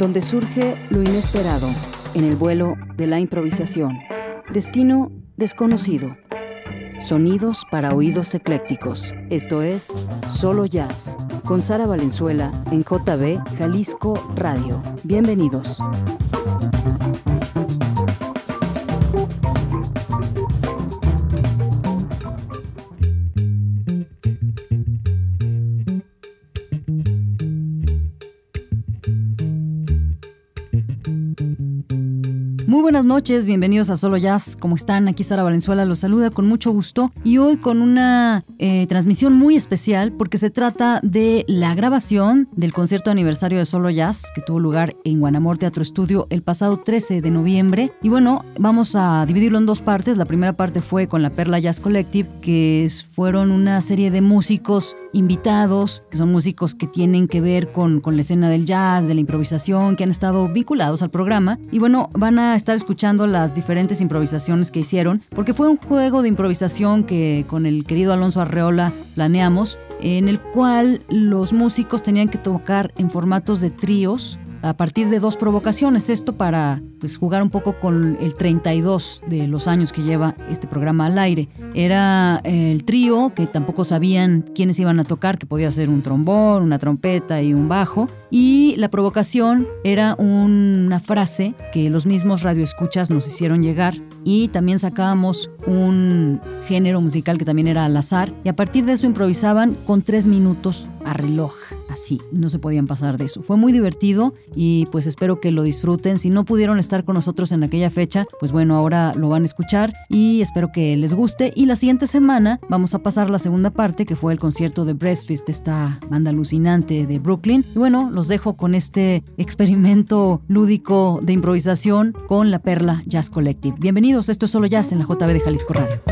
donde surge lo inesperado, en el vuelo de la improvisación. Destino desconocido. Sonidos para oídos eclécticos. Esto es Solo Jazz, con Sara Valenzuela en JB Jalisco Radio. Bienvenidos. Buenas noches, bienvenidos a Solo Jazz. ¿Cómo están? Aquí Sara Valenzuela los saluda con mucho gusto y hoy con una eh, transmisión muy especial porque se trata de la grabación del concierto aniversario de Solo Jazz que tuvo lugar en Guanamor Teatro Estudio el pasado 13 de noviembre. Y bueno, vamos a dividirlo en dos partes. La primera parte fue con la Perla Jazz Collective, que fueron una serie de músicos invitados, que son músicos que tienen que ver con, con la escena del jazz, de la improvisación, que han estado vinculados al programa. Y bueno, van a estar escuchando las diferentes improvisaciones que hicieron, porque fue un juego de improvisación que con el querido Alonso Arreola planeamos, en el cual los músicos tenían que tocar en formatos de tríos a partir de dos provocaciones. Esto para pues, jugar un poco con el 32 de los años que lleva este programa al aire. Era el trío, que tampoco sabían quiénes iban a tocar, que podía ser un trombón, una trompeta y un bajo. Y la provocación era una frase que los mismos radioescuchas nos hicieron llegar y también sacábamos un género musical que también era al azar y a partir de eso improvisaban con tres minutos a reloj. Así, no se podían pasar de eso. Fue muy divertido y pues espero que lo disfruten. Si no pudieron estar con nosotros en aquella fecha, pues bueno, ahora lo van a escuchar y espero que les guste. Y la siguiente semana vamos a pasar la segunda parte que fue el concierto de Breastfeast, esta banda alucinante de Brooklyn. Y bueno, los dejo con este experimento lúdico de improvisación con la Perla Jazz Collective. Bienvenidos, esto es Solo Jazz en la JB de Jalisco Radio.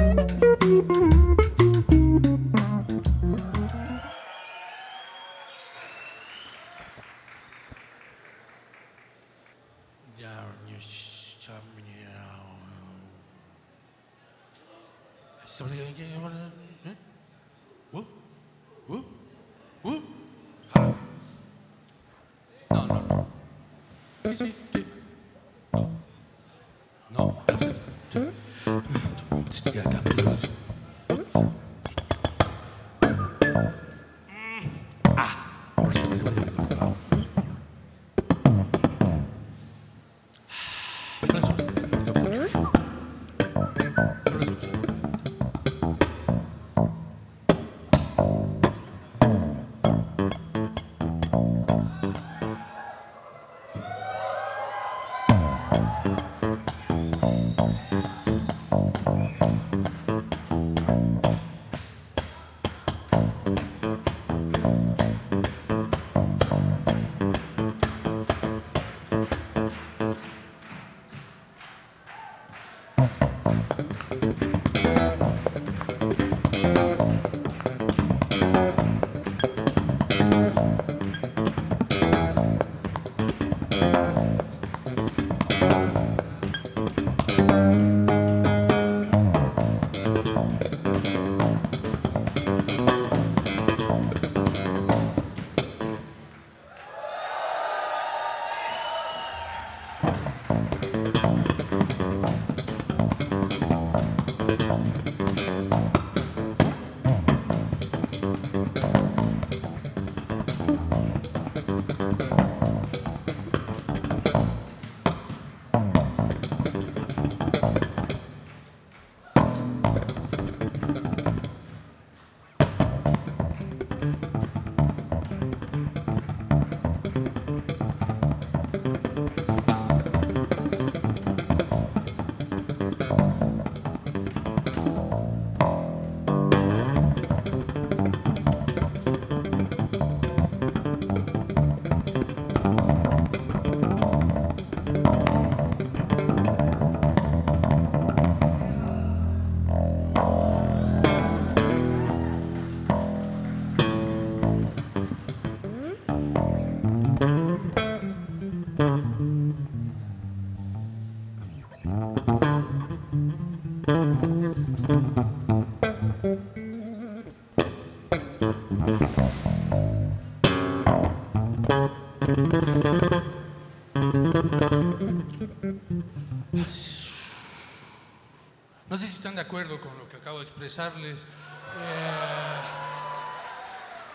Expresarles. Eh,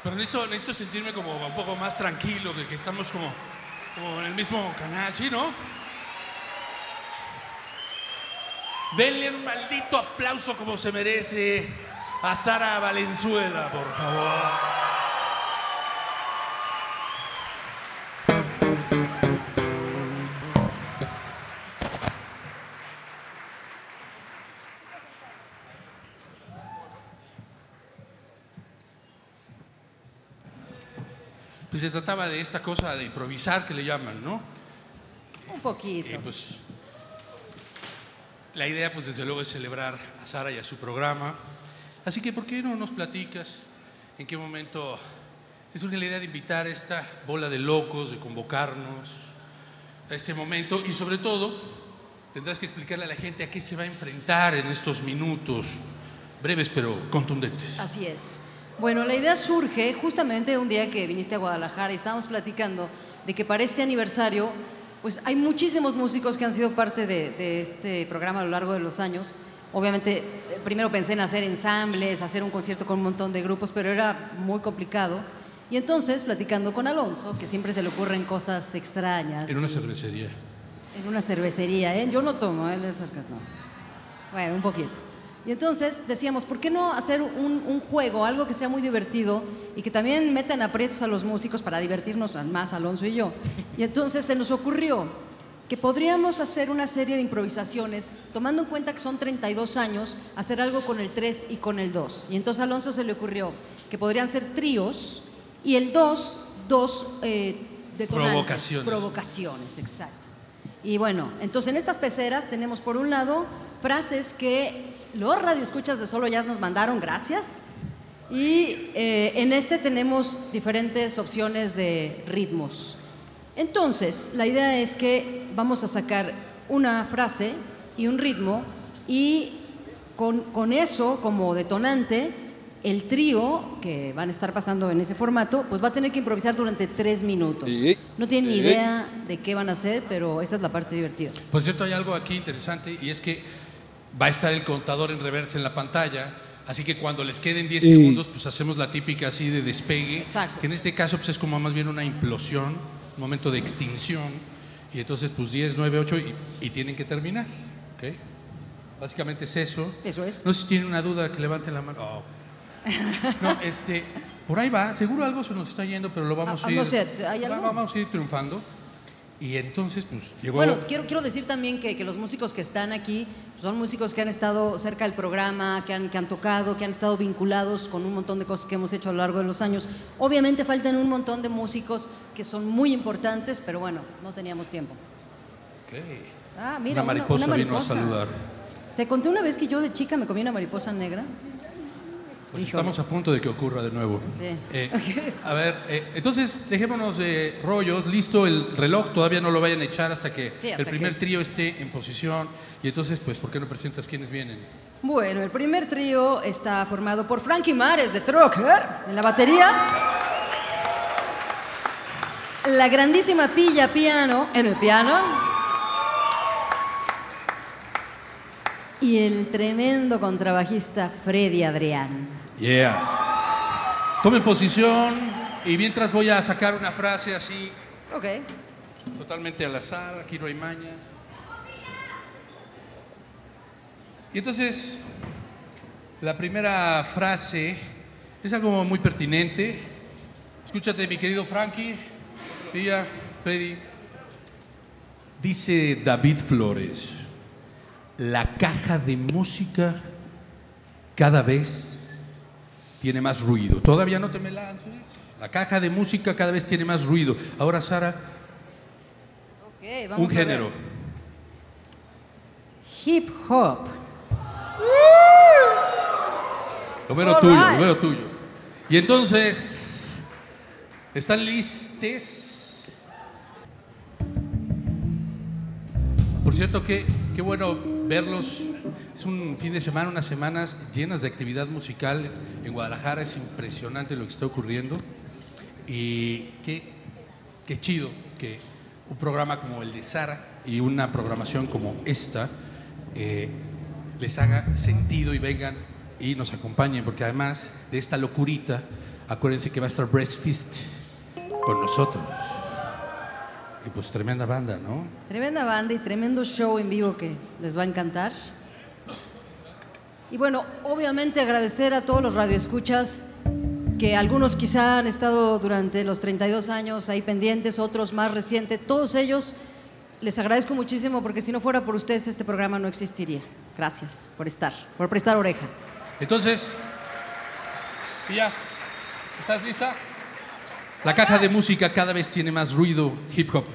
pero necesito, sentirme como un poco más tranquilo, de que estamos como, como en el mismo canal, ¿sí, no? Denle un maldito aplauso como se merece a Sara Valenzuela, por favor. Se trataba de esta cosa de improvisar que le llaman, ¿no? Un poquito. Y pues la idea, pues desde luego, es celebrar a Sara y a su programa. Así que, ¿por qué no nos platicas en qué momento te surge la idea de invitar a esta bola de locos, de convocarnos a este momento? Y sobre todo, tendrás que explicarle a la gente a qué se va a enfrentar en estos minutos breves pero contundentes. Así es. Bueno, la idea surge justamente un día que viniste a Guadalajara y estábamos platicando de que para este aniversario, pues hay muchísimos músicos que han sido parte de, este programa a lo largo de los años. Obviamente, eh, primero pensé en hacer ensambles, hacer un concierto con un montón de grupos, pero era muy complicado. Y entonces, platicando con Alonso, que siempre se le ocurren cosas extrañas. En una cervecería. En una cervecería, ¿eh? Yo no tomo, él es no. Bueno, un poquito. Y entonces decíamos, ¿por qué no hacer un, juego, algo que sea muy divertido y que también metan aprietos a los músicos para divertirnos más, Alonso y yo? Y entonces se nos ocurrió que podríamos hacer una serie de improvisaciones, tomando en cuenta que son 32 años, hacer algo con el 3 y con el 2. Y entonces a Alonso se le ocurrió que podrían ser tríos y el 2, dos eh, Provocaciones. Provocaciones, exacto. Y bueno, entonces en estas peceras tenemos por un lado frases que los radioescuchas de Solo Jazz nos mandaron, gracias. Y eh, en este tenemos diferentes opciones de ritmos. Entonces, la idea es que vamos a sacar una frase y un ritmo y con, con eso como detonante, el trío que van a estar pasando en ese formato, pues va a tener que improvisar durante tres minutos. No tienen ni idea de qué van a hacer, pero esa es la parte divertida. Por cierto, hay algo aquí interesante y es que va a estar el contador en reversa en la pantalla. Así que cuando les queden 10 segundos, pues hacemos la típica así de despegue. Exacto. Que en este caso pues es como más bien una implosión, un momento de extinción. Y entonces pues 10, 9, 8 y, tienen que terminar. ¿okay? Básicamente es eso. Eso es. No sé si tienen una duda, que levanten la mano. Oh. No, este, por ahí va. Seguro algo se nos está yendo, pero lo vamos ah, a, ir. No sé, ¿hay algo? Vamos a ir triunfando. Y entonces, pues llegó. Bueno, quiero, quiero decir también que, que los músicos que están aquí son músicos que han estado cerca del programa, que han, que han tocado, que han estado vinculados con un montón de cosas que hemos hecho a lo largo de los años. Obviamente faltan un montón de músicos que son muy importantes, pero bueno, no teníamos tiempo. Okay. Ah, mira, una mariposa, una, mariposa vino a saludar. Te conté una vez que yo de chica me comí una mariposa negra. Pues estamos a punto de que ocurra de nuevo. Sí. Eh, a ver, eh, entonces dejémonos de rollos, listo el reloj, todavía no lo vayan a echar hasta que el primer trío esté en posición. Y entonces, pues, ¿por qué no presentas quiénes vienen? Bueno, el primer trío está formado por Frankie Mares de Trucker en la batería. La grandísima Pilla Piano en el piano. y el tremendo contrabajista Freddy Adrián. Yeah. Tome posición y mientras voy a sacar una frase así. Ok. Totalmente al azar, aquí no hay maña. Y entonces, la primera frase es algo muy pertinente. Escúchate, mi querido Frankie, Pilla, Freddy. Dice David Flores, la caja de música cada vez tiene más ruido. Todavía no te me lances. La caja de música cada vez tiene más ruido. Ahora, Sara, un género. Hip hop. Lo veo tuyo, lo veo tuyo. Y entonces, ¿están listes? Por cierto, qué, qué bueno verlos es un fin de semana, unas semanas llenas de actividad musical en Guadalajara. Es impresionante lo que está ocurriendo. Y qué, qué chido que un programa como el de Sara y una programación como esta eh, les haga sentido y vengan y nos acompañen, porque además de esta locurita, acuérdense que va a estar Breastfeast con nosotros. Y pues tremenda banda, ¿no? Tremenda banda y tremendo show en vivo que les va a encantar. Y bueno, obviamente agradecer a todos los radioescuchas que algunos quizá han estado durante los 32 años ahí pendientes, otros más recientes, todos ellos les agradezco muchísimo porque si no fuera por ustedes este programa no existiría. Gracias por estar, por prestar oreja. Entonces, ya, ¿estás lista? La caja de música cada vez tiene más ruido hip hop.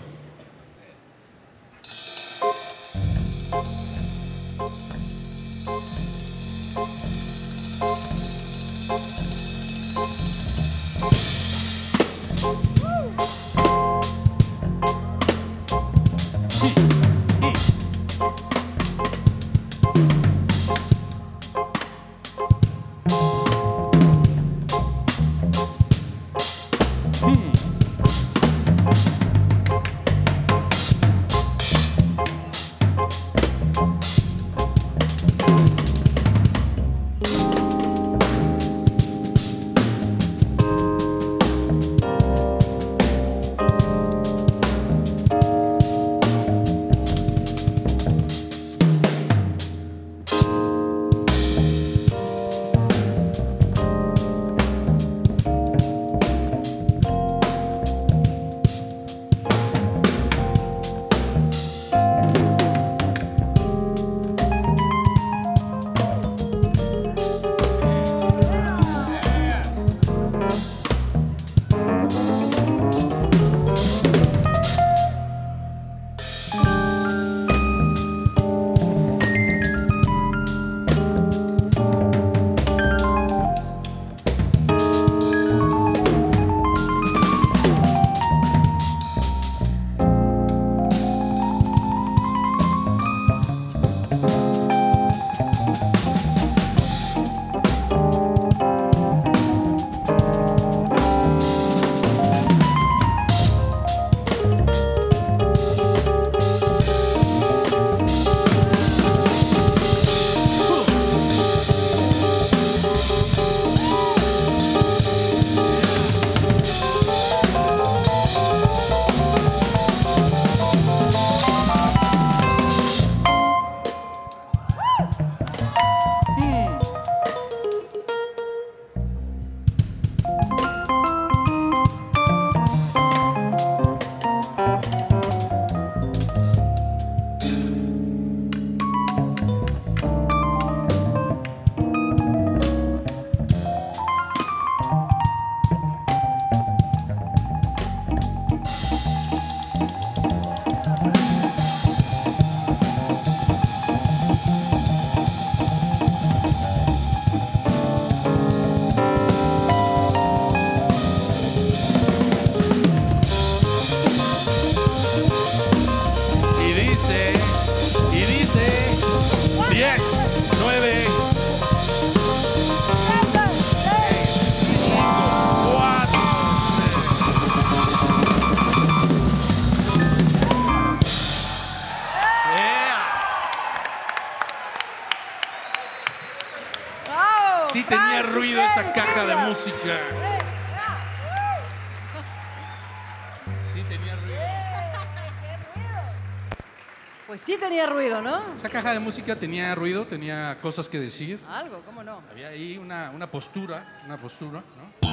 Caja de música tenía ruido, tenía cosas que decir. Algo, ¿cómo no? Había ahí una, una postura, una postura, ¿no?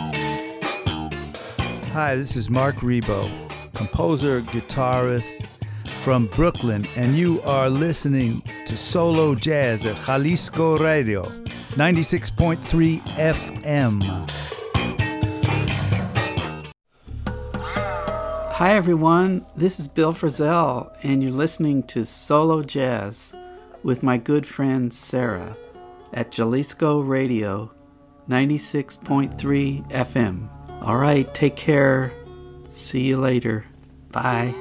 Hi, this is Mark Rebo, composer, guitarist from Brooklyn, and you are listening to Solo Jazz at Jalisco Radio, 96.3 FM. Hi, everyone. This is Bill Frisell, and you're listening to Solo Jazz with my good friend Sarah at Jalisco Radio 96.3 FM. All right, take care. See you later. Bye.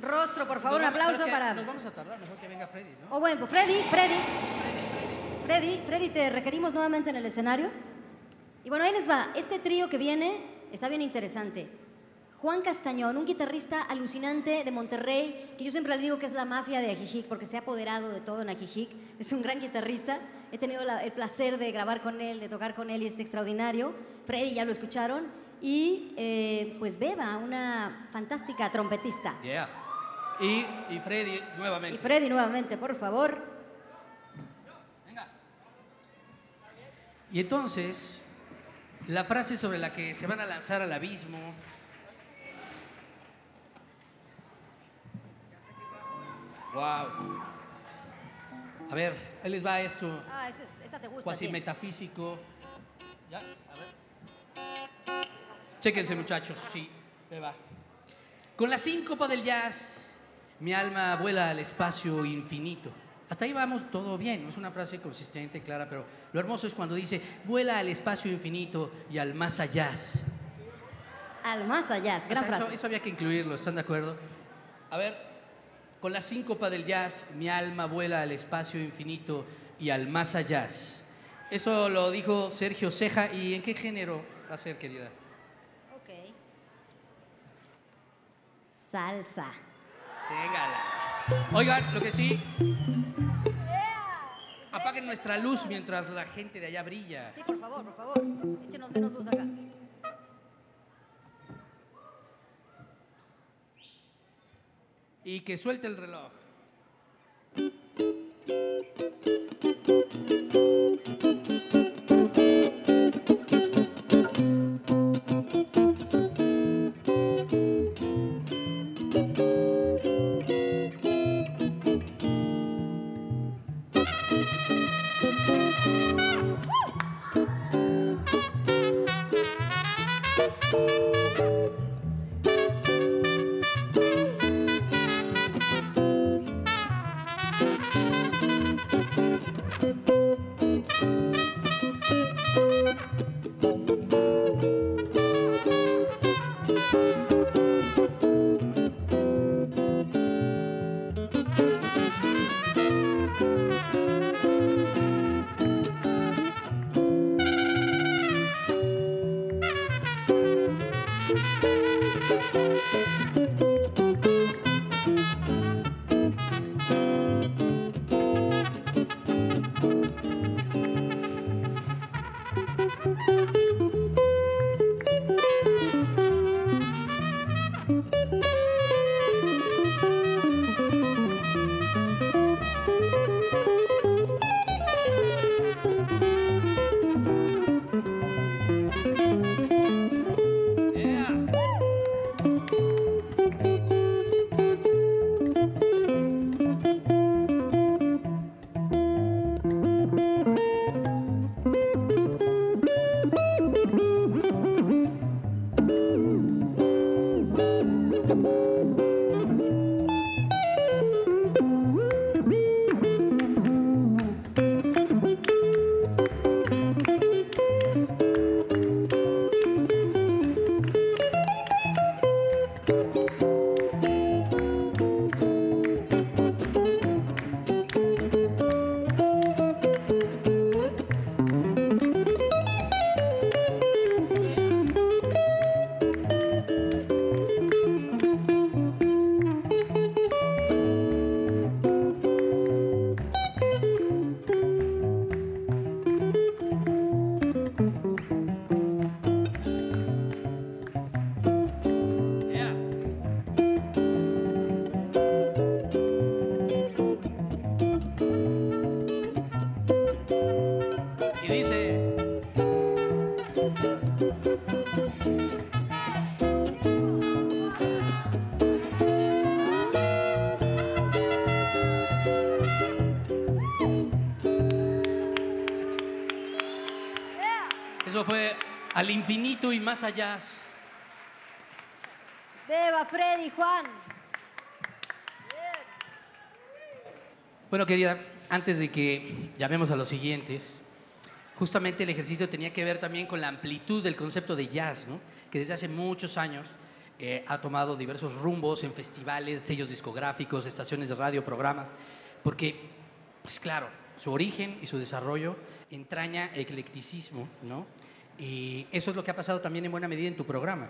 Rostro, por favor, un aplauso para. Nos vamos a tardar, mejor que venga Freddy, ¿no? Oh, bueno, pues Freddy, Freddy. Freddy, Freddy, ¿te requerimos nuevamente en el escenario? Y bueno, ahí les va. Este trío que viene está bien interesante. Juan Castañón, un guitarrista alucinante de Monterrey, que yo siempre le digo que es la mafia de Ajijic, porque se ha apoderado de todo en Ajijic. Es un gran guitarrista. He tenido la- el placer de grabar con él, de tocar con él y es extraordinario. Freddy ya lo escucharon. Y eh, pues Beba, una fantástica trompetista. Yeah. Y, y Freddy nuevamente. Y Freddy nuevamente, por favor. Venga. Y entonces, la frase sobre la que se van a lanzar al abismo. Wow. A ver, ahí les va esto. Ah, ese es- esta te gusta. Cuasi metafísico. Ya, a ver. Chéquense, muchachos. Sí, ahí va. Con la síncopa del jazz, mi alma vuela al espacio infinito. Hasta ahí vamos todo bien, es una frase consistente, clara, pero lo hermoso es cuando dice, vuela al espacio infinito y al más allá. Al más allá, gran O sea, eso, frase. eso había que incluirlo, ¿están de acuerdo? A ver, con la síncopa del jazz, mi alma vuela al espacio infinito y al más allá. Eso lo dijo Sergio Ceja. ¿Y en qué género va a ser, querida? Ok. Salsa. Téngala. Oigan, lo que sí. Apaguen nuestra luz mientras la gente de allá brilla. Sí, por favor, por favor. Échenos menos luz acá. Y que suelte el reloj. Infinito y más allá. Beba, Freddy, Juan. Bueno, querida, antes de que llamemos a los siguientes, justamente el ejercicio tenía que ver también con la amplitud del concepto de jazz, ¿no? que desde hace muchos años eh, ha tomado diversos rumbos en festivales, sellos discográficos, estaciones de radio, programas, porque, pues claro, su origen y su desarrollo entraña eclecticismo, ¿no? Y eso es lo que ha pasado también en buena medida en tu programa.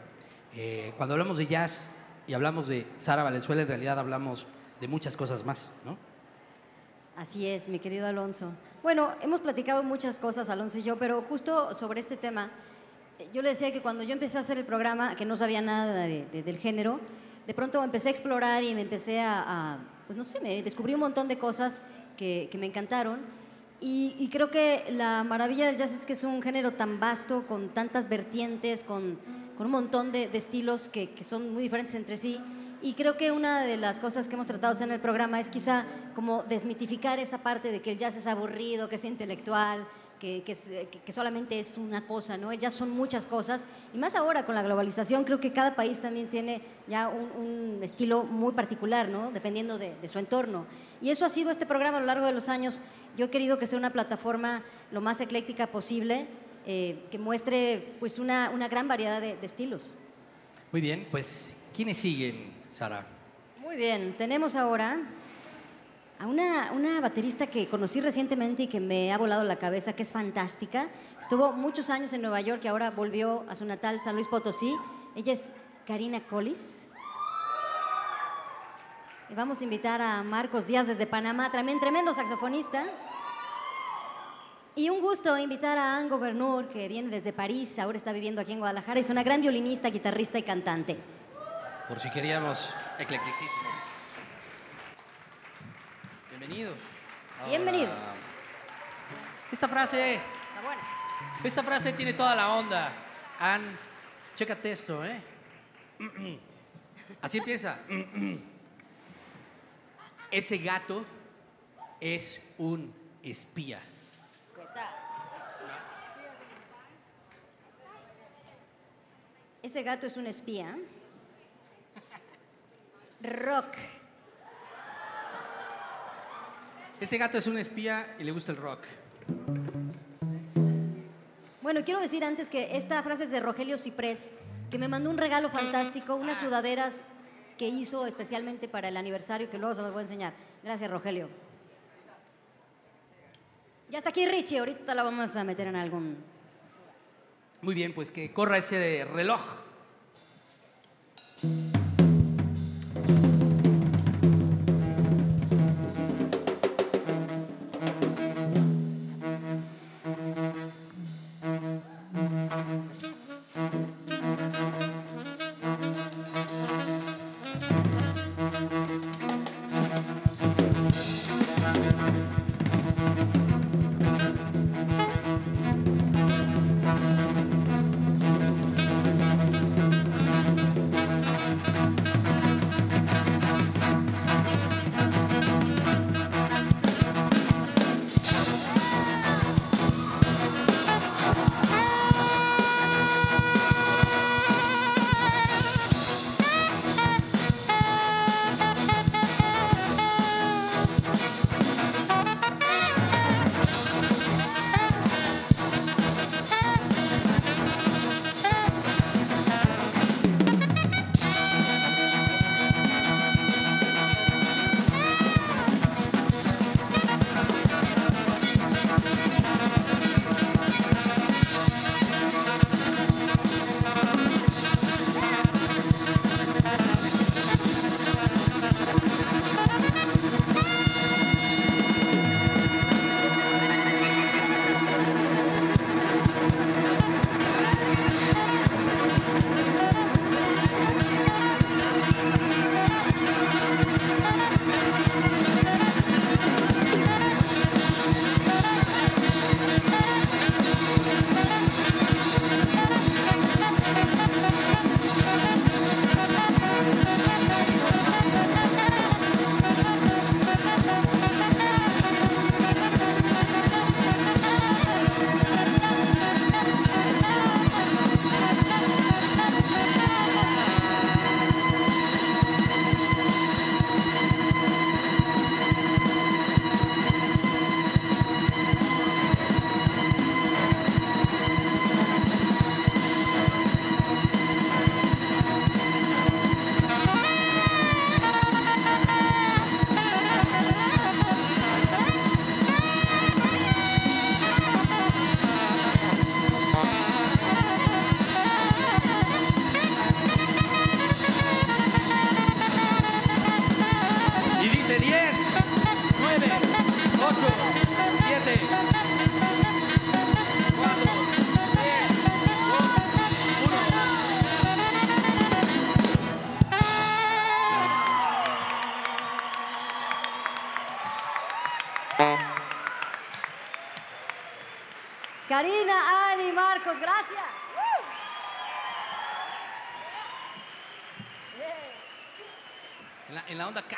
Eh, cuando hablamos de jazz y hablamos de Sara Valenzuela, en realidad hablamos de muchas cosas más, ¿no? Así es, mi querido Alonso. Bueno, hemos platicado muchas cosas, Alonso y yo, pero justo sobre este tema, yo le decía que cuando yo empecé a hacer el programa, que no sabía nada de- de- del género, de pronto empecé a explorar y me empecé a, a, pues no sé, me descubrí un montón de cosas que, que me encantaron. Y, creo que la maravilla del jazz es que es un género tan vasto, con tantas vertientes, con, con un montón de, de estilos que, que son muy diferentes entre sí. Y creo que una de las cosas que hemos tratado en el programa es quizá como desmitificar esa parte de que el jazz es aburrido, que es intelectual, que, que es- que- que solamente es una cosa, ¿no? Jazz son muchas cosas. Y más ahora con la globalización, creo que cada país también tiene ya un, un estilo muy particular, ¿no? Dependiendo de, de su entorno. Y eso ha sido este programa a lo largo de los años. Yo he querido que sea una plataforma lo más ecléctica posible, eh, que muestre pues una, una gran variedad de- de estilos. Muy bien, pues, ¿quiénes siguen, Sara? Muy bien, tenemos ahora a una, una baterista que conocí recientemente y que me ha volado la cabeza, que es fantástica. Estuvo muchos años en Nueva York y ahora volvió a su natal San Luis Potosí. Ella es Karina Collis. Y vamos a invitar a Marcos Díaz desde Panamá, también tremendo saxofonista. Y un gusto invitar a Ango Bernur, que viene desde París, ahora está viviendo aquí en Guadalajara. Es una gran violinista, guitarrista y cantante. Por si queríamos eclecticismo. Bienvenidos. Bienvenidos. Esta frase, Está buena. esta frase tiene toda la onda. Ann, chécate esto, ¿eh? Así empieza. Ese gato es un espía. Ese gato es un espía. Rock. Ese gato es un espía y le gusta el rock. Bueno, quiero decir antes que esta frase es de Rogelio Ciprés, que me mandó un regalo fantástico, unas sudaderas que hizo especialmente para el aniversario, que luego se las voy a enseñar. Gracias, Rogelio. Ya está aquí Richie, ahorita la vamos a meter en algún... Muy bien, pues que corra ese reloj.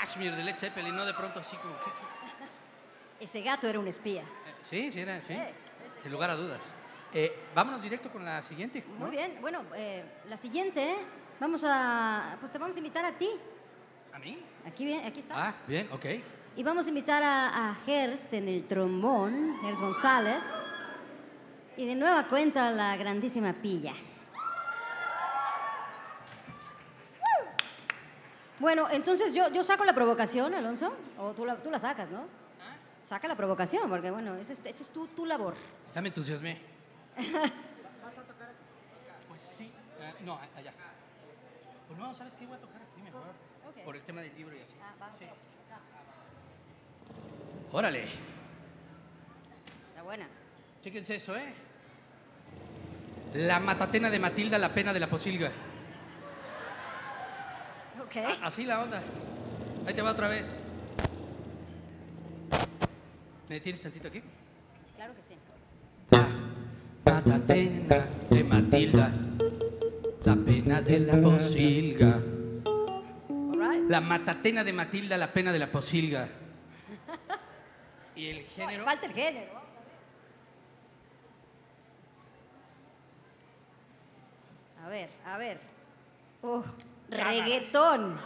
Kashmir de Led Zeppelin, no de pronto así como... Ese gato era un espía. Eh, Sí, sí, era, sí. Eh, Sin lugar a dudas. Eh, vámonos directo con la siguiente. ¿no? Muy bien. Bueno, eh, la siguiente, vamos a, pues te vamos a invitar a ti. ¿A mí? Aquí, bien, aquí estás. Ah, bien, ok. Y vamos a invitar a, a Gers en el trombón, Gers González. Y de nueva cuenta la grandísima Pilla. Bueno, entonces yo, yo saco la provocación, Alonso. O tú la, tú la sacas, ¿no? Saca la provocación, porque bueno, esa es, esa es tu, tu labor. Ya me entusiasmé. Pues sí. Ah, no, allá. Pues no, ¿sabes qué? Voy a tocar aquí mejor. Ok. Por el tema del libro y así. Ah, va. Sí. Órale. Está buena. Chéquense eso, ¿eh? La matatena de Matilda, la pena de la posilga. Ah, así la onda. Ahí te va otra vez. ¿Me detienes tantito aquí? Claro que sí. La matatena de Matilda, la pena de la posilga. Right. La matatena de Matilda, la pena de la posilga. Y el No, género. falta el género. A ver, a ver. Uh, reggaetón.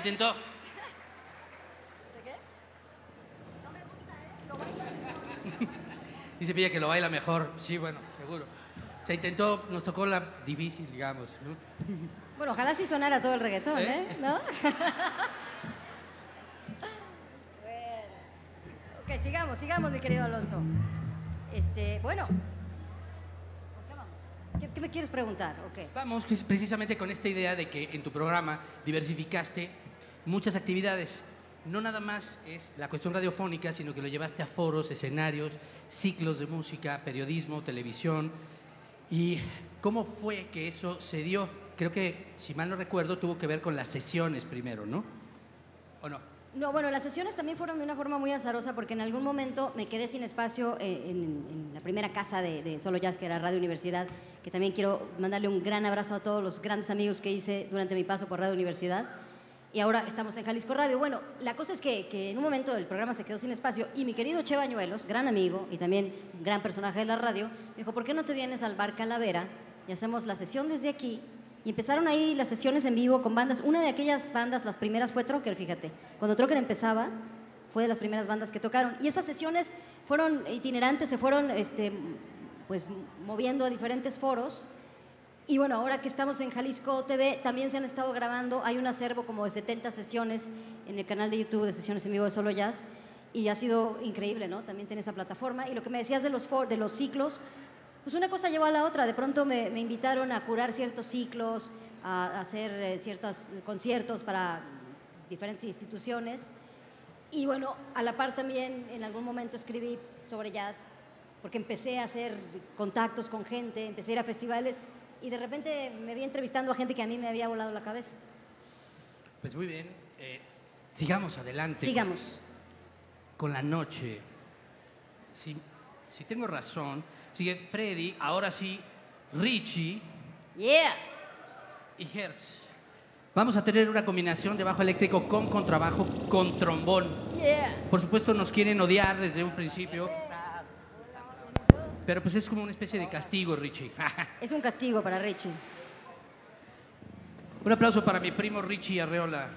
Intentó. Dice Pilla que lo baila mejor. Sí, bueno, seguro. Se intentó, nos tocó la difícil, digamos. ¿no? Bueno, ojalá sí sonara todo el reggaetón, ¿eh? ¿Eh? ¿No? bueno. Ok, sigamos, sigamos, mi querido Alonso. Este, bueno. ¿Por qué vamos? ¿Qué, qué me quieres preguntar? Ok. Vamos pues, precisamente con esta idea de que en tu programa diversificaste muchas actividades. No nada más es la cuestión radiofónica, sino que lo llevaste a foros, escenarios, ciclos de música, periodismo, televisión. ¿Y cómo fue que eso se dio? Creo que, si mal no recuerdo, tuvo que ver con las sesiones primero, ¿no? ¿O no? No, bueno, las sesiones también fueron de una forma muy azarosa porque en algún momento me quedé sin espacio eh, en, la primera casa de, de Solo Jazz, que era Radio Universidad, que también quiero mandarle un gran abrazo a todos los grandes amigos que hice durante mi paso por Radio Universidad. Y ahora estamos en Jalisco Radio. Bueno, la cosa es que, que en un momento el programa se quedó sin espacio y mi querido Che Bañuelos, gran amigo y también gran personaje de la radio, dijo, ¿por qué no te vienes al Bar Calavera y hacemos la sesión desde aquí? Y empezaron ahí las sesiones en vivo con bandas. Una de aquellas bandas, las primeras fue Trocker, fíjate. Cuando Trocker empezaba, fue de las primeras bandas que tocaron. Y esas sesiones fueron itinerantes, se fueron este, pues, moviendo a diferentes foros. Y bueno, ahora que estamos en Jalisco TV, también se han estado grabando. Hay un acervo como de 70 sesiones en el canal de YouTube de sesiones en vivo de Solo Jazz. Y ha sido increíble, ¿no? También tiene esa plataforma. Y lo que me decías de los, for- de los ciclos, pues una cosa llevó a la otra. De pronto me, me invitaron a curar ciertos ciclos, a, a hacer eh, ciertos conciertos para diferentes instituciones. Y bueno, a la par también en algún momento escribí sobre jazz, porque empecé a hacer contactos con gente, empecé a ir a festivales y de repente me vi entrevistando a gente que a mí me había volado la cabeza. Pues muy bien. eh, sigamos adelante. Sigamos. Con la noche. Si, si tengo razón, sigue Freddy, ahora sí, Richie Yeah. y Hertz. Vamos a tener una combinación de bajo eléctrico con contrabajo con trombón. Yeah. Por supuesto nos quieren odiar desde un principio. Pero pues es como una especie de castigo, Richie. Es un castigo para Richie. un aplauso para mi primo Richie Arreola.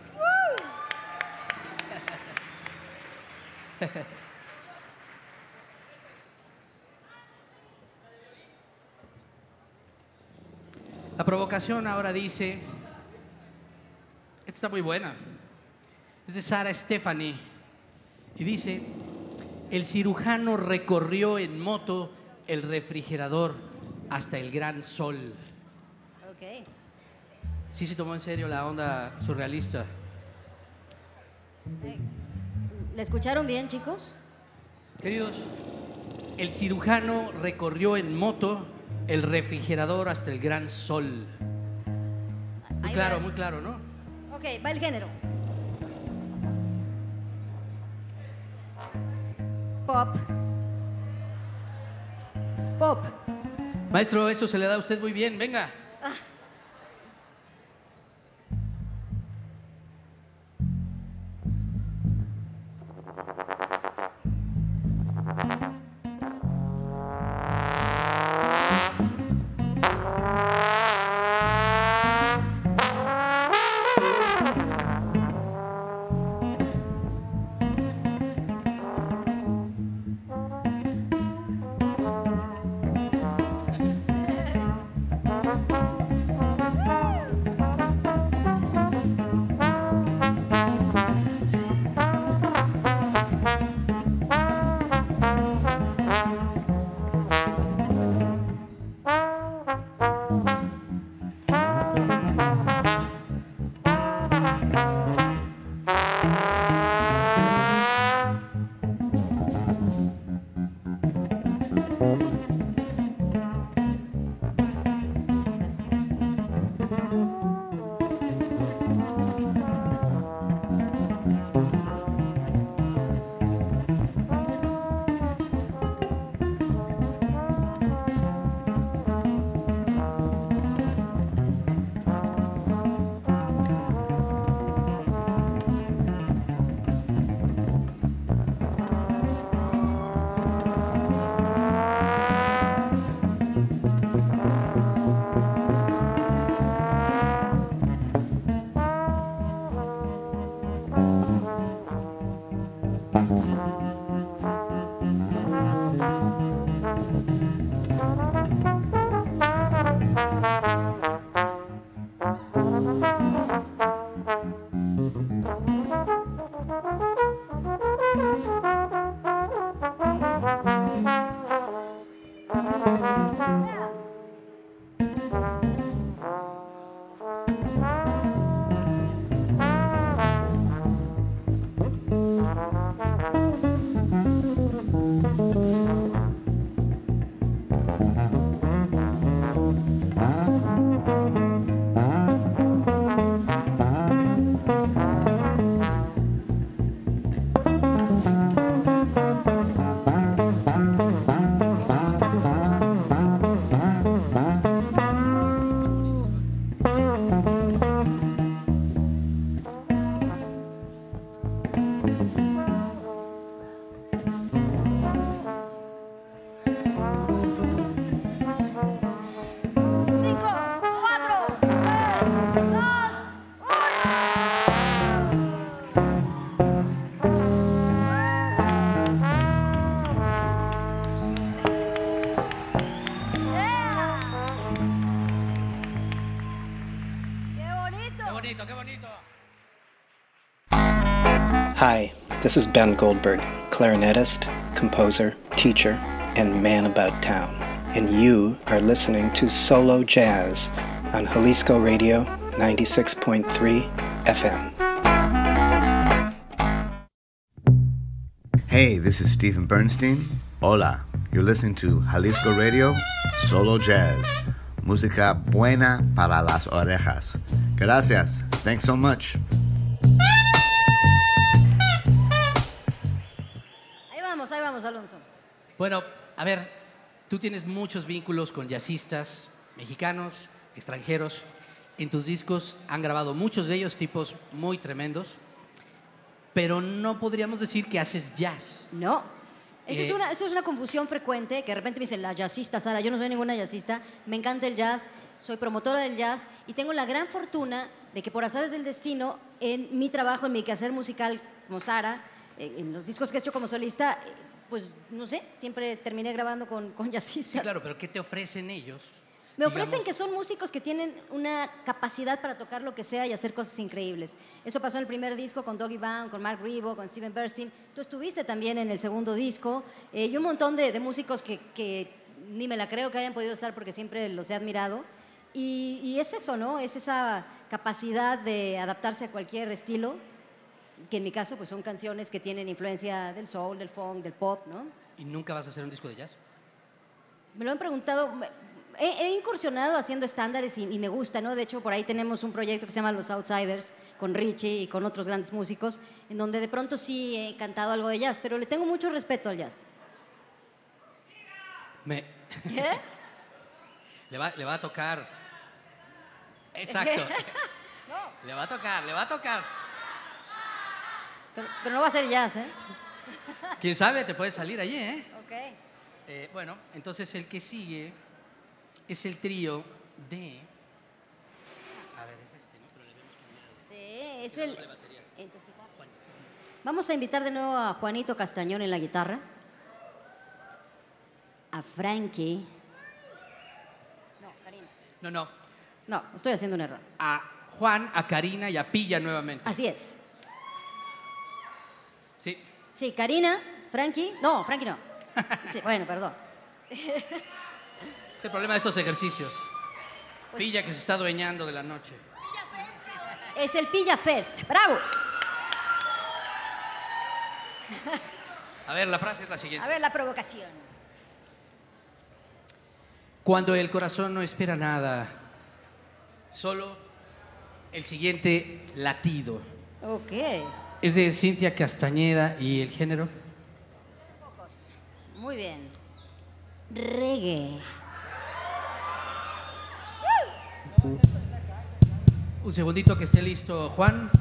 La provocación ahora dice, esta está muy buena, es de Sara Stephanie, y dice, el cirujano recorrió en moto el refrigerador hasta el gran sol. Ok. Sí se tomó en serio la onda surrealista. ¿La escucharon bien, chicos? Queridos, el cirujano recorrió en moto el refrigerador hasta el gran sol. Muy Ahí claro, va. muy claro, ¿no? Ok, va el género. Pop. Maestro, eso se le da a usted muy bien. Venga. This is Ben Goldberg, clarinetist, composer, teacher, and man about town. And you are listening to Solo Jazz on Jalisco Radio 96.3 FM. Hey, this is Stephen Bernstein. Hola, you're listening to Jalisco Radio Solo Jazz. Música buena para las orejas. Gracias. Thanks so much. Bueno, a ver, tú tienes muchos vínculos con jazzistas mexicanos, extranjeros. En tus discos han grabado muchos de ellos tipos muy tremendos, pero no podríamos decir que haces jazz. No. Esa es, Eh, una, esa es una confusión frecuente que de repente me dicen, la jazzista, Sara. Yo no soy ninguna jazzista. Me encanta el jazz, soy promotora del jazz y tengo la gran fortuna de que por azares del destino, en mi trabajo, en mi quehacer musical como Sara, en los discos que he hecho como solista, pues no sé, siempre terminé grabando con, con jazzistas. Sí, claro, pero ¿qué te ofrecen ellos? Me ofrecen Digamos, que son músicos que tienen una capacidad para tocar lo que sea y hacer cosas increíbles. Eso pasó en el primer disco con Doggy Bound, con Mark Rebo, con Steven Bernstein. Tú estuviste también en el segundo disco eh, y un montón de, de músicos que, que ni me la creo que hayan podido estar porque siempre los he admirado. Y, y es eso, ¿no? Es esa capacidad de adaptarse a cualquier estilo, que en mi caso pues son canciones que tienen influencia del soul, del funk, del pop, ¿no? ¿Y nunca vas a hacer un disco de jazz? Me lo han preguntado. He, he incursionado haciendo estándares y, y me gusta, ¿no? De hecho, por ahí tenemos un proyecto que se llama Los Outsiders con Richie y con otros grandes músicos, en donde de pronto sí he cantado algo de jazz, pero le tengo mucho respeto al jazz. Me, ¿Qué? le, va, le va a tocar. Exacto. Le va a tocar, le va a tocar. Pero, pero no va a ser jazz, ¿eh? ¿Quién sabe? Te puede salir allí, ¿eh? Ok. Eh, bueno, entonces el que sigue es el trío de. A ver, es este, ¿no? Pero le vemos. Sí, es el... Entonces, Vamos a invitar de nuevo a Juanito Castañón en la guitarra, a Frankie. No, Karina. No, no. No, estoy haciendo un error. A Juan, a Karina y a Pilla nuevamente. Así es. Sí. Karina, Frankie. No, Frankie no. Sí, bueno, perdón. Es el problema de estos ejercicios. Pues- Pilla que se está adueñando de la noche. Es el Pilla Fest. ¡Bravo! A ver, la frase es la siguiente. A ver la provocación. Cuando el corazón no espera nada, solo el siguiente latido. Ok. Es de Cintia Castañeda y el género. Muy bien. Reggae. Un segundito que esté listo, Juan.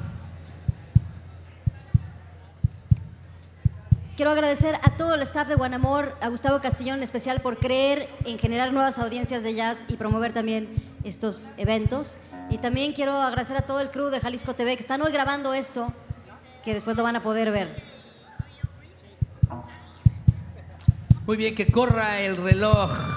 Quiero agradecer a todo el staff de Guanamor, a Gustavo Castellón en especial por creer en generar nuevas audiencias de jazz y promover también estos eventos. Y también quiero agradecer a todo el crew de Jalisco TV que están hoy grabando esto, que después lo van a poder ver. Muy bien, que corra el reloj.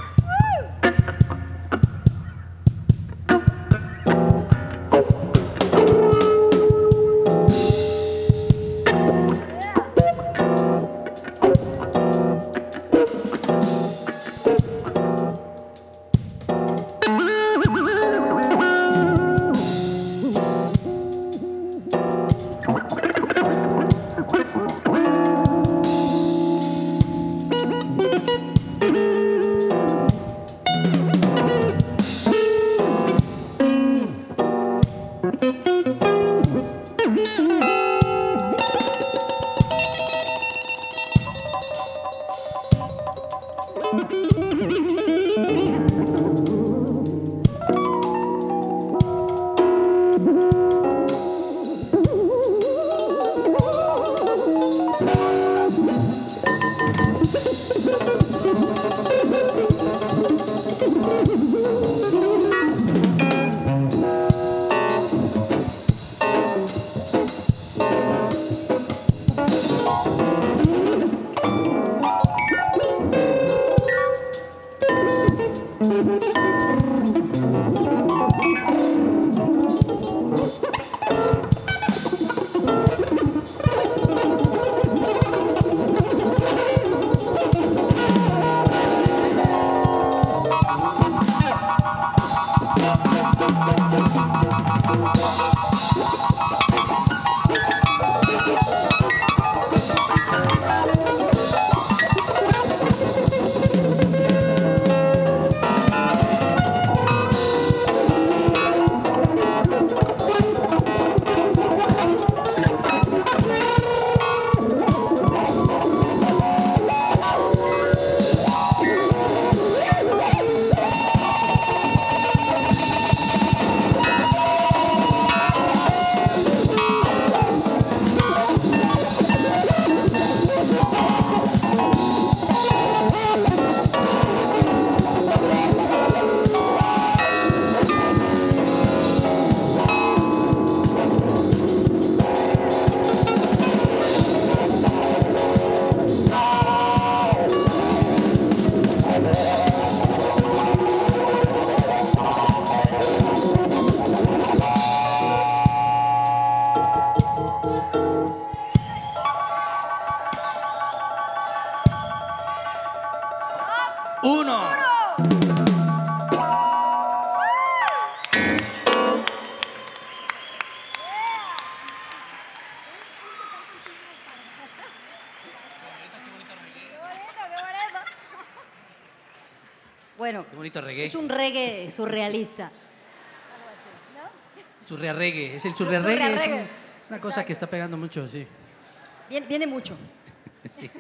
Bonito reggae. es un reggae surrealista. Surrearreggae. Es el surrearreggae. Es, un- es una cosa que está pegando mucho, sí. Viene, viene mucho. Sí.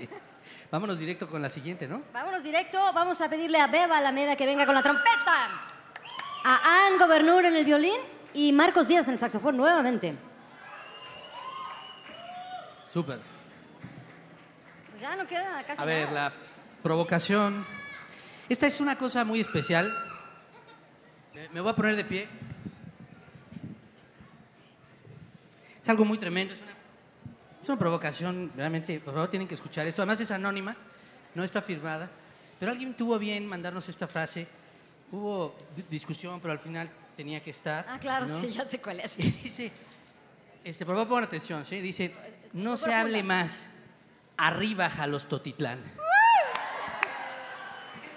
Vámonos directo con la siguiente, ¿no? Vámonos directo. Vamos a pedirle a Beba Alameda que venga con la trompeta. A Ann Gobernur en el violín y Marcos Díaz en el saxofón nuevamente. Súper. Pues ya no queda casi A ver, la provocación. Esta es una cosa muy especial. Me- voy a poner de pie. Es algo muy tremendo. Es una, es una provocación, realmente. Por favor, tienen que escuchar esto. Además, es anónima, no está firmada. Pero alguien tuvo bien mandarnos esta frase. Hubo di- discusión, pero al final tenía que estar. Ah, claro, ¿no? sí, ya sé cuál es. Y dice, este, por favor, pon atención, ¿sí? Dice, no se hable más, arriba Jalostotitlán.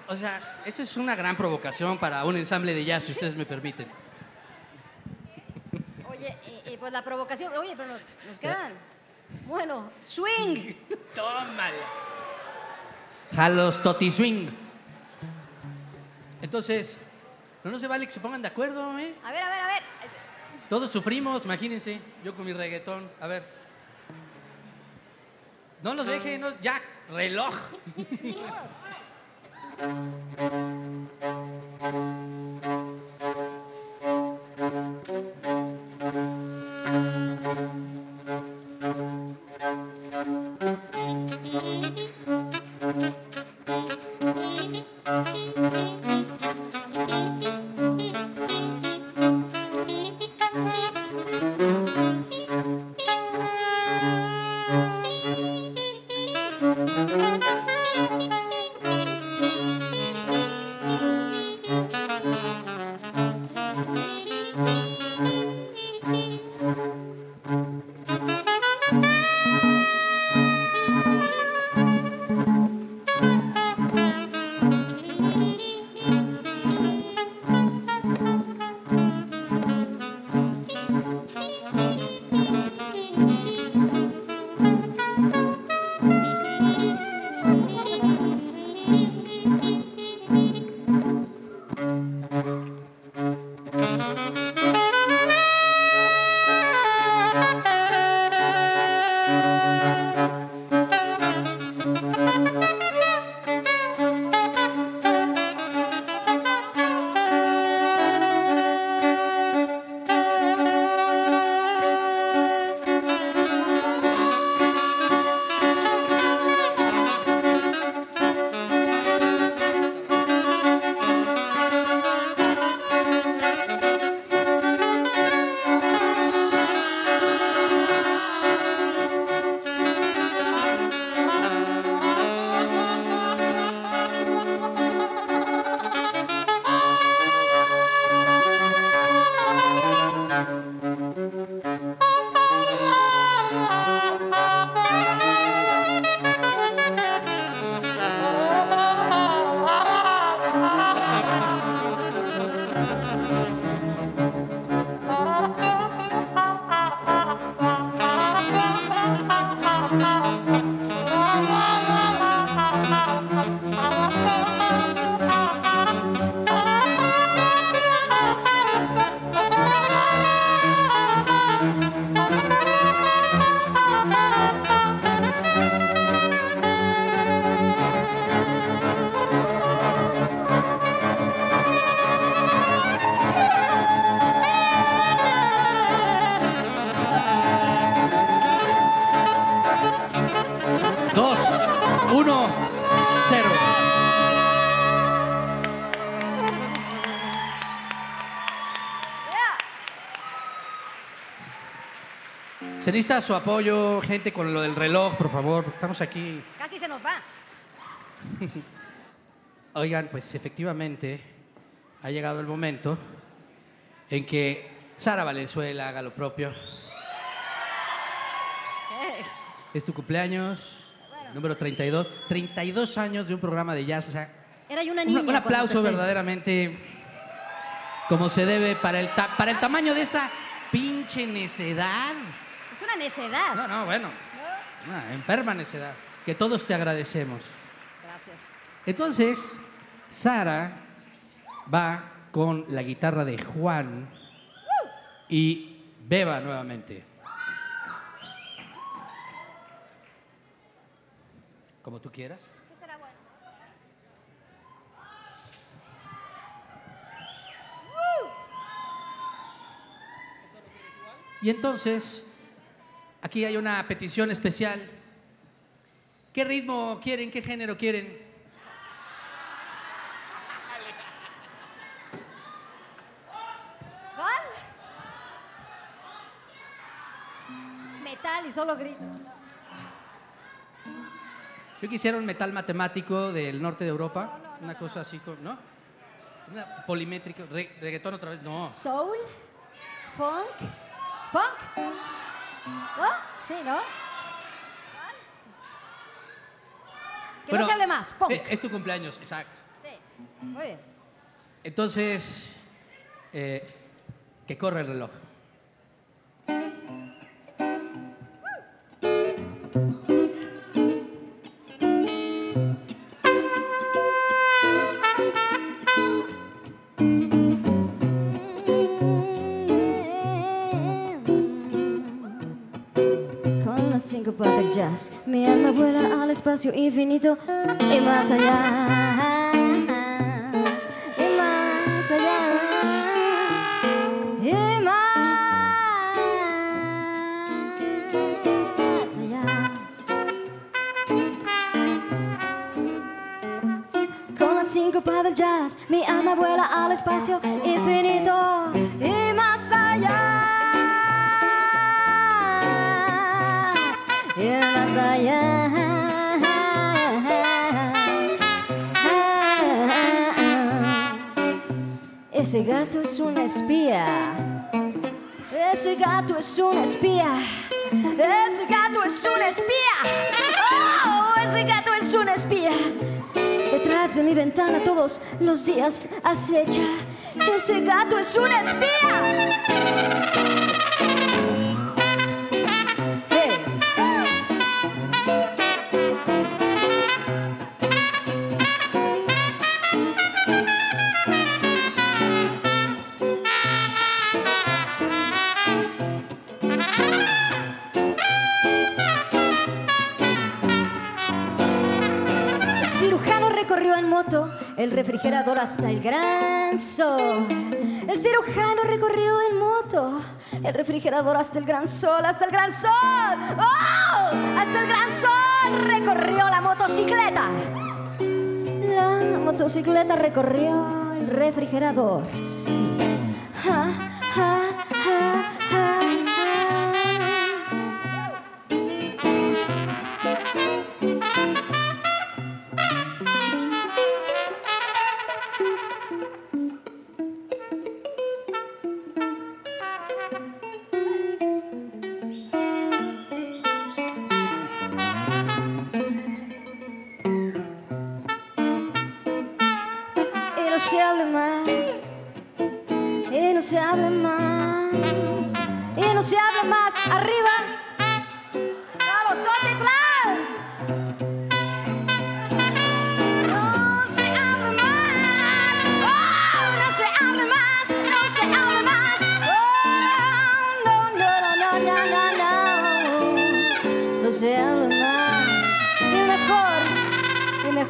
O sea, eso es una gran provocación para un ensamble de jazz, si ustedes me permiten. Oye, y, y pues la provocación. Oye, pero nos, nos quedan. Bueno, swing. Jalostotiswing. Entonces, no, no se vale que se pongan de acuerdo, ¿eh? A ver, a ver, a ver. Todos sufrimos, imagínense, yo con mi reggaetón. A ver. No los dejen, no- ya, reloj. Thank you. Necesita su apoyo, gente, con lo del reloj, por favor, estamos aquí. Casi se nos va. Oigan, pues efectivamente ha llegado el momento en que Sara Valenzuela haga lo propio. Es tu cumpleaños, número 32. 32 años de un programa de jazz, o sea, Era yo una un- niña. un, cuando aplauso verdaderamente como se debe para el, para el tamaño de esa pinche necedad. Es una necedad. No, no, bueno, una enferma necedad, que todos te agradecemos. Gracias. Entonces, Sara va con la guitarra de Juan y Beba nuevamente. Como tú quieras. Y entonces, aquí hay una petición especial. ¿Qué ritmo quieren? ¿Qué género quieren? ¿Cuál? Metal y solo grito. Yo quisiera un metal matemático del norte de Europa, una cosa así, co- ¿no? Una polimétrica, re- reggaetón otra vez, no. Soul, funk, funk. ¿No? Sí, ¿no? Que Bueno, no se hable más, funk. eh, Es tu cumpleaños, exacto. Sí, muy bien. Entonces, eh, que corre el reloj. Mi alma vuela al espacio infinito y más allá. Y más allá. Y más. Con la síncopa del jazz, mi alma vuela al espacio infinito y Ese gato es un espía. Ese gato es un espía. Ese gato es un espía. Oh, ese gato es un espía. Detrás de mi ventana todos los días acecha. Ese gato es un espía. Refrigerador hasta el gran sol. El cirujano recorrió en moto el refrigerador hasta el gran sol, hasta el gran sol. ¡Oh! Hasta el gran sol recorrió la motocicleta. La motocicleta recorrió el refrigerador. Sí. Ja,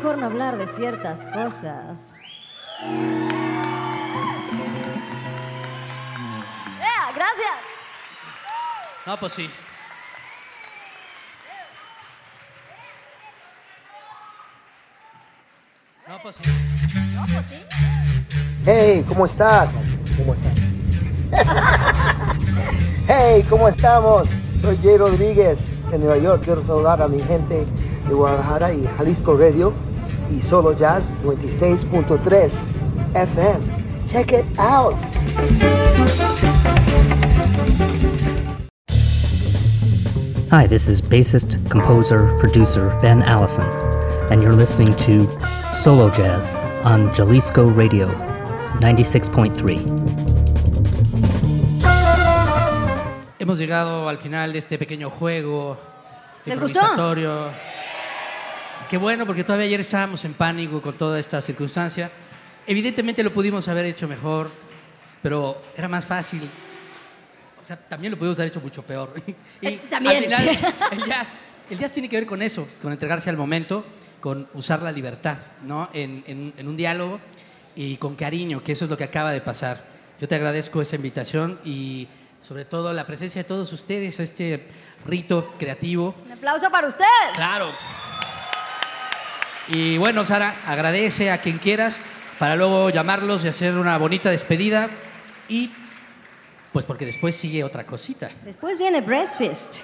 mejor, no hablar de ciertas cosas. ¡Ea, gracias. No, pues sí. No, pues sí. No, pues sí. Hey, ¿cómo estás? ¿Cómo estás? hey, ¿cómo estamos? Soy Jay Rodríguez de Nueva York. Quiero saludar a mi gente de Guadalajara y Jalisco Radio y Solo Jazz 96.3 FM. Check it out. Hi, this is bassist, composer, producer Ben Allison, and you're listening to Solo Jazz on Jalisco Radio 96.3. Hemos llegado al final de este pequeño juego ¿Les gustó? Qué bueno, porque todavía ayer estábamos en pánico con toda esta circunstancia. Evidentemente lo pudimos haber hecho mejor, pero era más fácil. O sea, también lo pudimos haber hecho mucho peor. Y Eh, también, al final, el, jazz, el jazz tiene que ver con eso, con entregarse al momento, con usar la libertad, ¿no? En, en- en un diálogo y con cariño, que eso es lo que acaba de pasar. Yo te agradezco esa invitación y sobre todo la presencia de todos ustedes a este rito creativo. Un aplauso para usted. Claro. Y bueno, Sara, agradece a quien quieras para luego llamarlos y hacer una bonita despedida. Y pues porque después sigue otra cosita. Después viene Breastfist.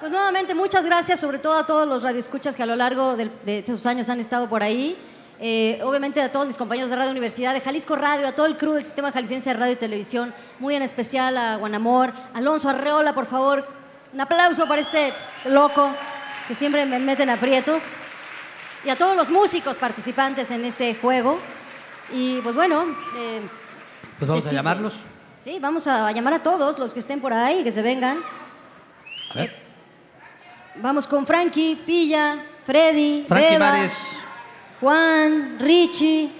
Pues nuevamente, muchas gracias, sobre todo a todos los radioescuchas que a lo largo del- de estos años han estado por ahí. Eh, obviamente a todos mis compañeros de Radio Universidad, de Jalisco Radio, a todo el crew del Sistema Jalisciense de Radio y Televisión, muy en especial a Guanamor, Alonso Arreola, por favor, un aplauso para este loco que siempre me meten aprietos, y a todos los músicos participantes en este juego. Y pues bueno, eh, Pues vamos a llamarlos. Sí, vamos a llamar a todos los que estén por ahí, que se vengan. A ver. Eh, vamos con Frankie, Pilla, Freddy, Frankie Beba, Vares. Juan, Richie,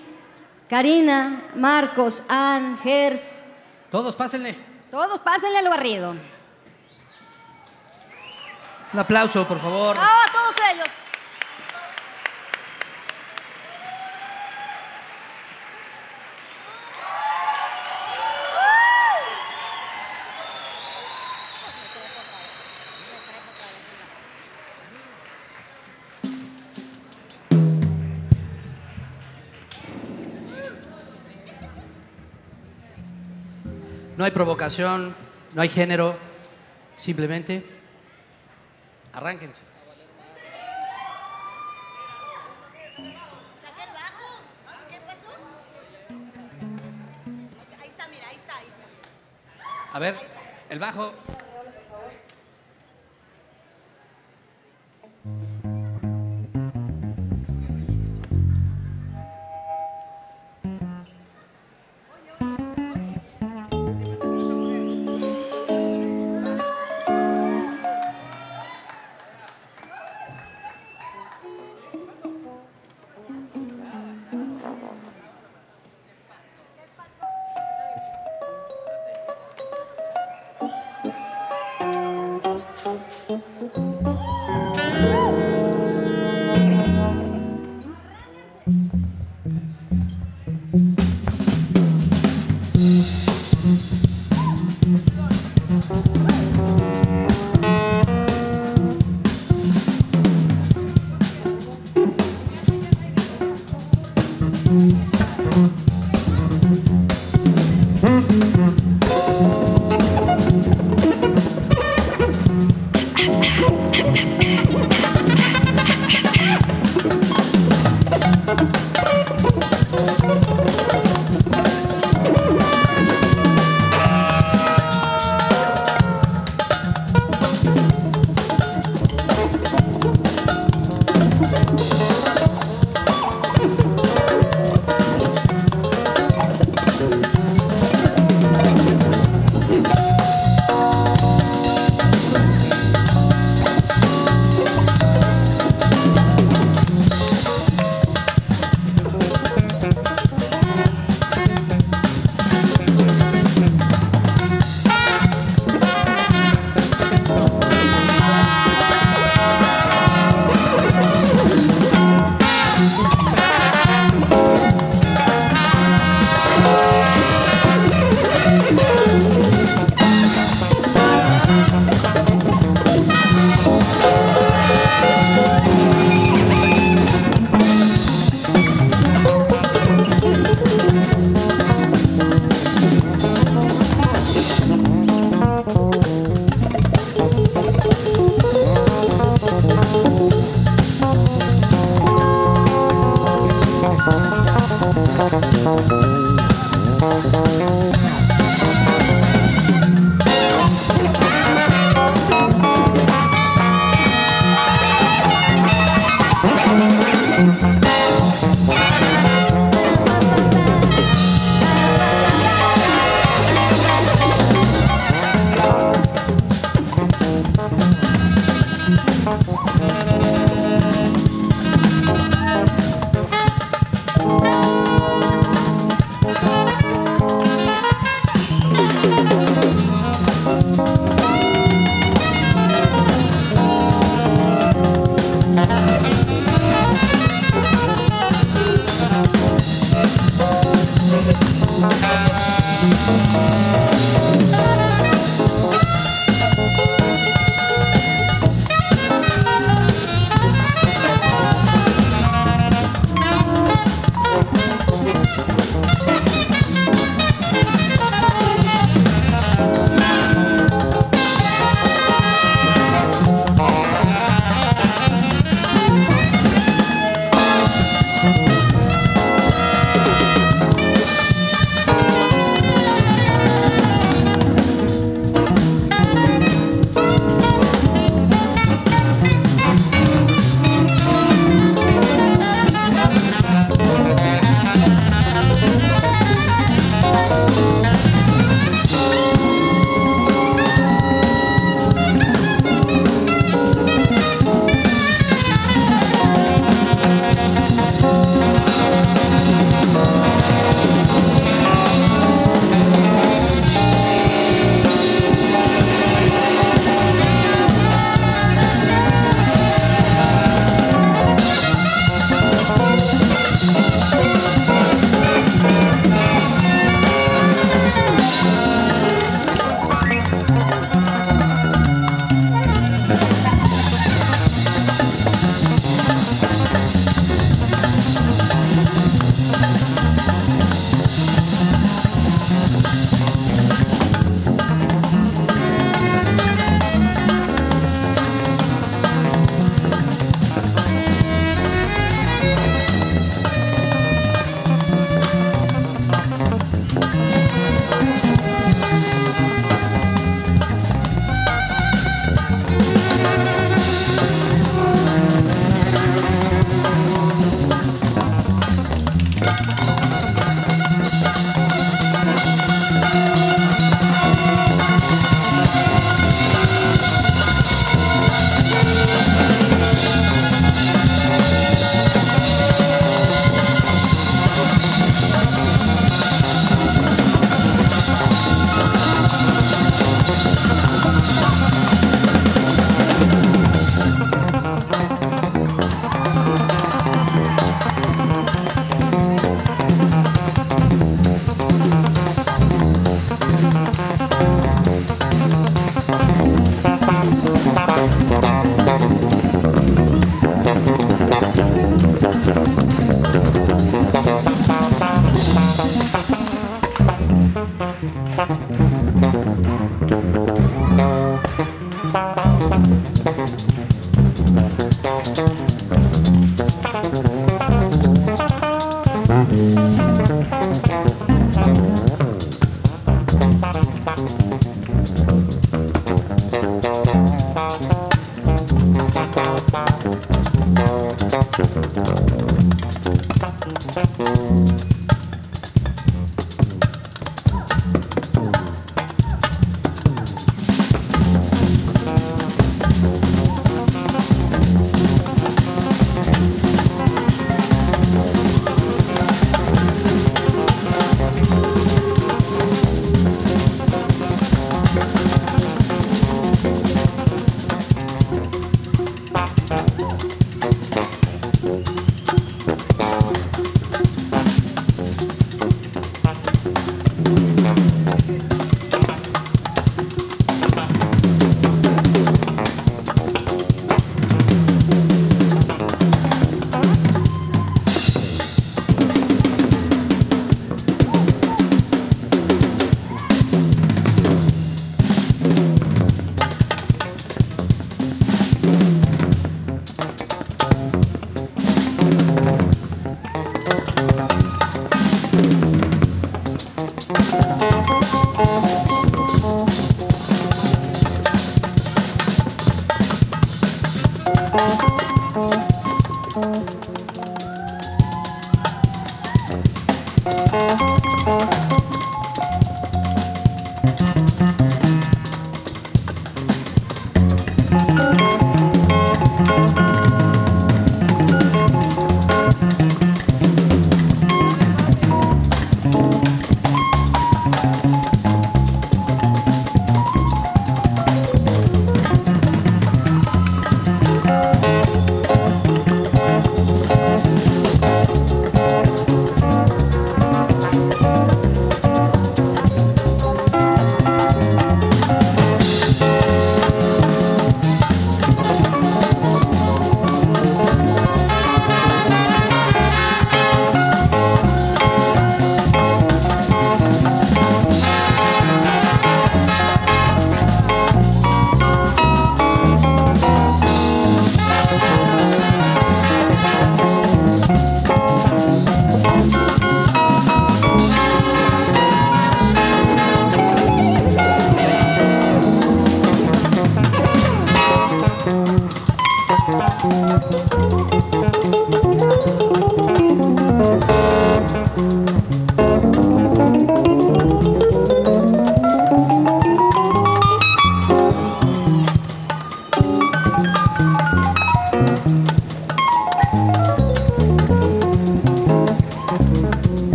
Karina, Marcos, Ann, Gers. Todos, pásenle. Todos pásenle al barrido. Un aplauso, por favor. ¡Bravo a todos ellos! No hay provocación, no hay género. Simplemente arránquense. Saca el bajo. ¿Qué pasó? Ahí está, mira, ahí está, ahí está. A ver, el bajo.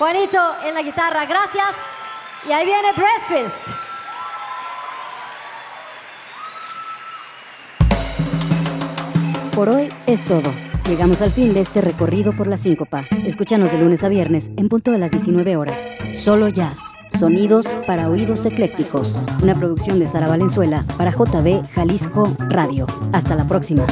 Juanito en la guitarra. Gracias. Y ahí viene Breastfist. Por hoy es todo. Llegamos al fin de este recorrido por la síncopa. Escúchanos de lunes a viernes en punto de las 19 horas. Solo jazz. Sonidos para oídos eclécticos. Una producción de Sara Valenzuela para JB Jalisco Radio. Hasta la próxima.